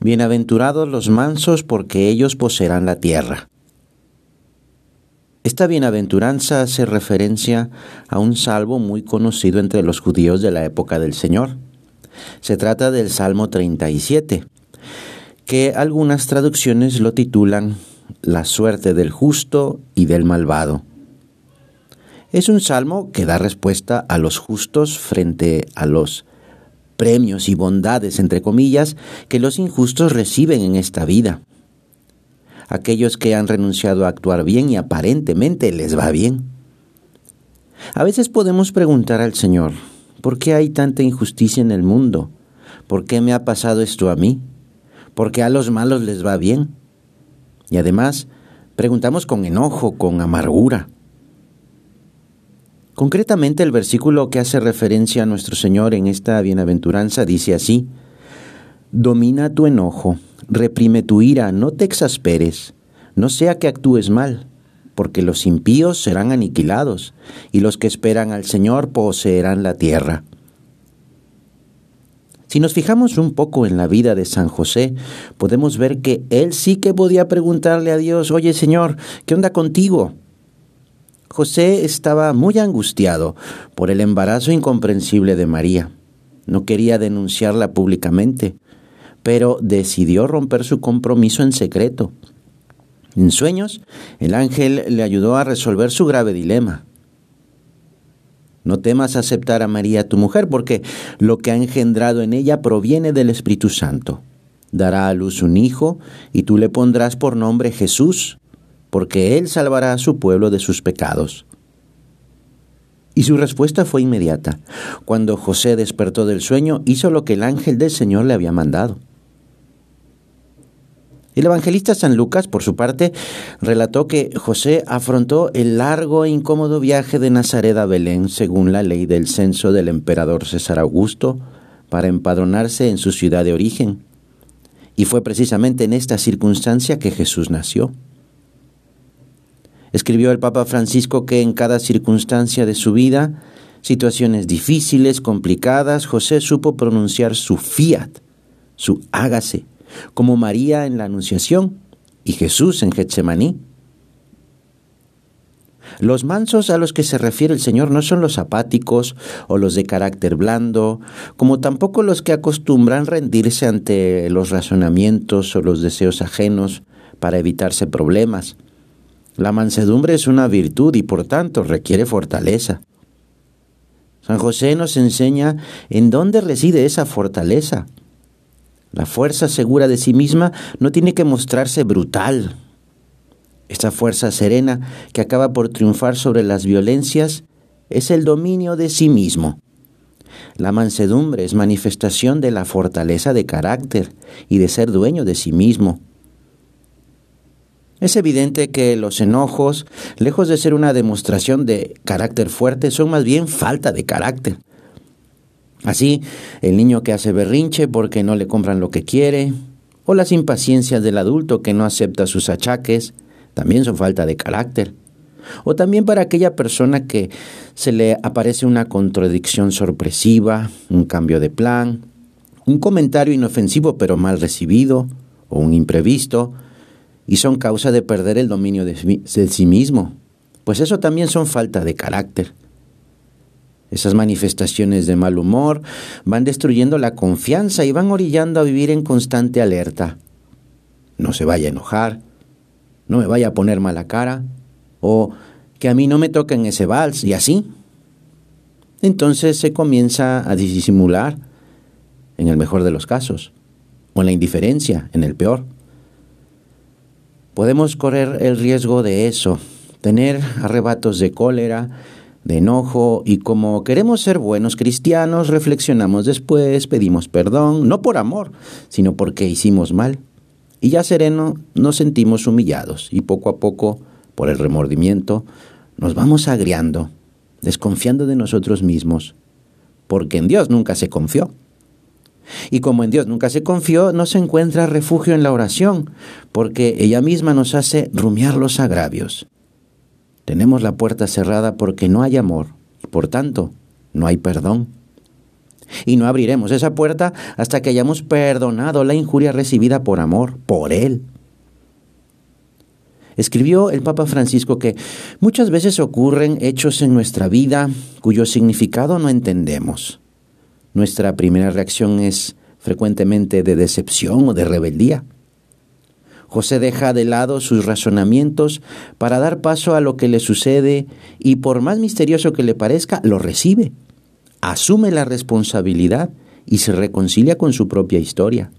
Bienaventurados los mansos porque ellos poseerán la tierra. Esta bienaventuranza hace referencia a un salmo muy conocido entre los judíos de la época del Señor. Se trata del Salmo 37, que algunas traducciones lo titulan La suerte del justo y del malvado. Es un salmo que da respuesta a los justos frente a los premios y bondades, entre comillas, que los injustos reciben en esta vida. Aquellos que han renunciado a actuar bien y aparentemente les va bien. A veces podemos preguntar al Señor, ¿por qué hay tanta injusticia en el mundo? ¿Por qué me ha pasado esto a mí? ¿Por qué a los malos les va bien? Y además, preguntamos con enojo, con amargura. Concretamente el versículo que hace referencia a nuestro Señor en esta bienaventuranza dice así, Domina tu enojo, reprime tu ira, no te exasperes, no sea que actúes mal, porque los impíos serán aniquilados, y los que esperan al Señor poseerán la tierra. Si nos fijamos un poco en la vida de San José, podemos ver que él sí que podía preguntarle a Dios, oye Señor, ¿qué onda contigo? José estaba muy angustiado por el embarazo incomprensible de María. No quería denunciarla públicamente, pero decidió romper su compromiso en secreto. En sueños, el ángel le ayudó a resolver su grave dilema. No temas aceptar a María tu mujer, porque lo que ha engendrado en ella proviene del Espíritu Santo. Dará a luz un hijo, y tú le pondrás por nombre Jesús, porque Él salvará a su pueblo de sus pecados. Y su respuesta fue inmediata. Cuando José despertó del sueño, hizo lo que el ángel del Señor le había mandado. El evangelista San Lucas, por su parte, relató que José afrontó el largo e incómodo viaje de Nazaret a Belén, según la ley del censo del emperador César Augusto, para empadronarse en su ciudad de origen. Y fue precisamente en esta circunstancia que Jesús nació. Escribió el Papa Francisco que en cada circunstancia de su vida, situaciones difíciles, complicadas, José supo pronunciar su fiat, su hágase, como María en la Anunciación y Jesús en Getsemaní. Los mansos a los que se refiere el Señor no son los apáticos o los de carácter blando, como tampoco los que acostumbran rendirse ante los razonamientos o los deseos ajenos para evitarse problemas. La mansedumbre es una virtud y por tanto requiere fortaleza. San José nos enseña en dónde reside esa fortaleza. La fuerza segura de sí misma no tiene que mostrarse brutal. Esa fuerza serena que acaba por triunfar sobre las violencias es el dominio de sí mismo. La mansedumbre es manifestación de la fortaleza de carácter y de ser dueño de sí mismo. Es evidente que los enojos, lejos de ser una demostración de carácter fuerte, son más bien falta de carácter. Así, el niño que hace berrinche porque no le compran lo que quiere, o las impaciencias del adulto que no acepta sus achaques, también son falta de carácter. O también para aquella persona que se le aparece una contradicción sorpresiva, un cambio de plan, un comentario inofensivo pero mal recibido, o un imprevisto, y son causa de perder el dominio de, sí mismo, pues eso también son falta de carácter. Esas manifestaciones de mal humor van destruyendo la confianza y van orillando a vivir en constante alerta. No se vaya a enojar, no me vaya a poner mala cara, o que a mí no me toquen ese vals, y así. Entonces se comienza a disimular, en el mejor de los casos, o en la indiferencia, en el peor podemos correr el riesgo de eso, tener arrebatos de cólera, de enojo y como queremos ser buenos cristianos, reflexionamos después, pedimos perdón, no por amor, sino porque hicimos mal. y ya sereno nos sentimos humillados y poco a poco, por el remordimiento, nos vamos agriando, desconfiando de nosotros mismos, porque en Dios nunca se confió. Y como en Dios nunca se confió, no se encuentra refugio en la oración, porque ella misma nos hace rumiar los agravios. Tenemos la puerta cerrada porque no hay amor, por tanto, no hay perdón. Y no abriremos esa puerta hasta que hayamos perdonado la injuria recibida por amor, por Él. Escribió el Papa Francisco que muchas veces ocurren hechos en nuestra vida cuyo significado no entendemos. Nuestra primera reacción es frecuentemente de decepción o de rebeldía. José deja de lado sus razonamientos para dar paso a lo que le sucede y por más misterioso que le parezca, lo recibe, asume la responsabilidad y se reconcilia con su propia historia.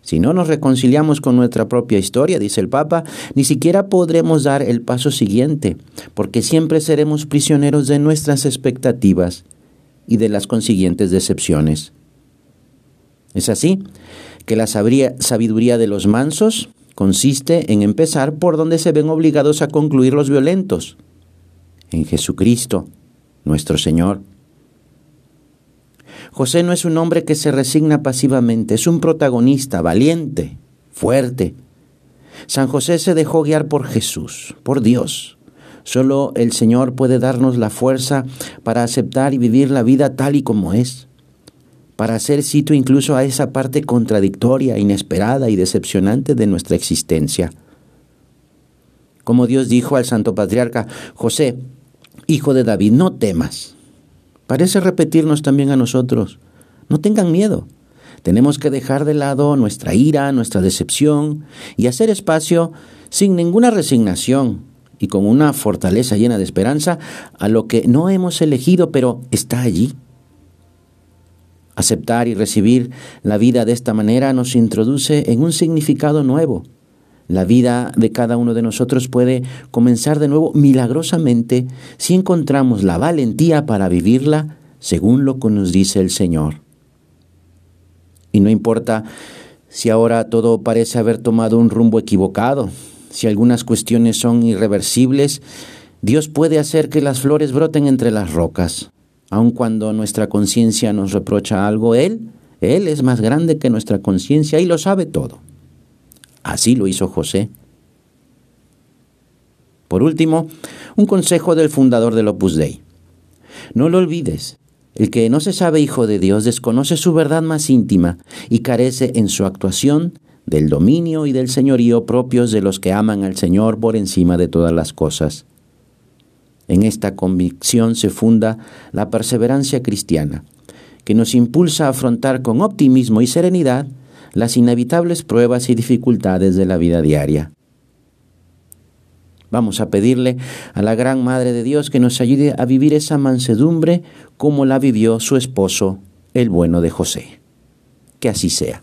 Si no nos reconciliamos con nuestra propia historia, dice el Papa, ni siquiera podremos dar el paso siguiente, porque siempre seremos prisioneros de nuestras expectativas y de las consiguientes decepciones. Es así que la sabiduría de los mansos consiste en empezar por donde se ven obligados a concluir los violentos, en Jesucristo, nuestro Señor. José no es un hombre que se resigna pasivamente, es un protagonista valiente, fuerte. San José se dejó guiar por Jesús, por Dios. Solo el Señor puede darnos la fuerza para aceptar y vivir la vida tal y como es, para hacer sitio incluso a esa parte contradictoria, inesperada y decepcionante de nuestra existencia. Como Dios dijo al Santo Patriarca, José, hijo de David, no temas Parece repetirnos también a nosotros. No tengan miedo. Tenemos que dejar de lado nuestra ira, nuestra decepción y hacer espacio sin ninguna resignación y con una fortaleza llena de esperanza a lo que no hemos elegido pero está allí. Aceptar y recibir la vida de esta manera nos introduce en un significado nuevo, la vida de cada uno de nosotros puede comenzar de nuevo milagrosamente si encontramos la valentía para vivirla según lo que nos dice el Señor. Y no importa si ahora todo parece haber tomado un rumbo equivocado, si algunas cuestiones son irreversibles, Dios puede hacer que las flores broten entre las rocas. Aun cuando nuestra conciencia nos reprocha algo, Él, Él es más grande que nuestra conciencia y lo sabe todo. Así lo hizo José. Por último, un consejo del fundador del Opus Dei. No lo olvides, el que no se sabe hijo de Dios desconoce su verdad más íntima y carece en su actuación del dominio y del señorío propios de los que aman al Señor por encima de todas las cosas. En esta convicción se funda la perseverancia cristiana, que nos impulsa a afrontar con optimismo y serenidad las inevitables pruebas y dificultades de la vida diaria. Vamos a pedirle a la Gran Madre de Dios que nos ayude a vivir esa mansedumbre como la vivió su esposo, el bueno de José. Que así sea.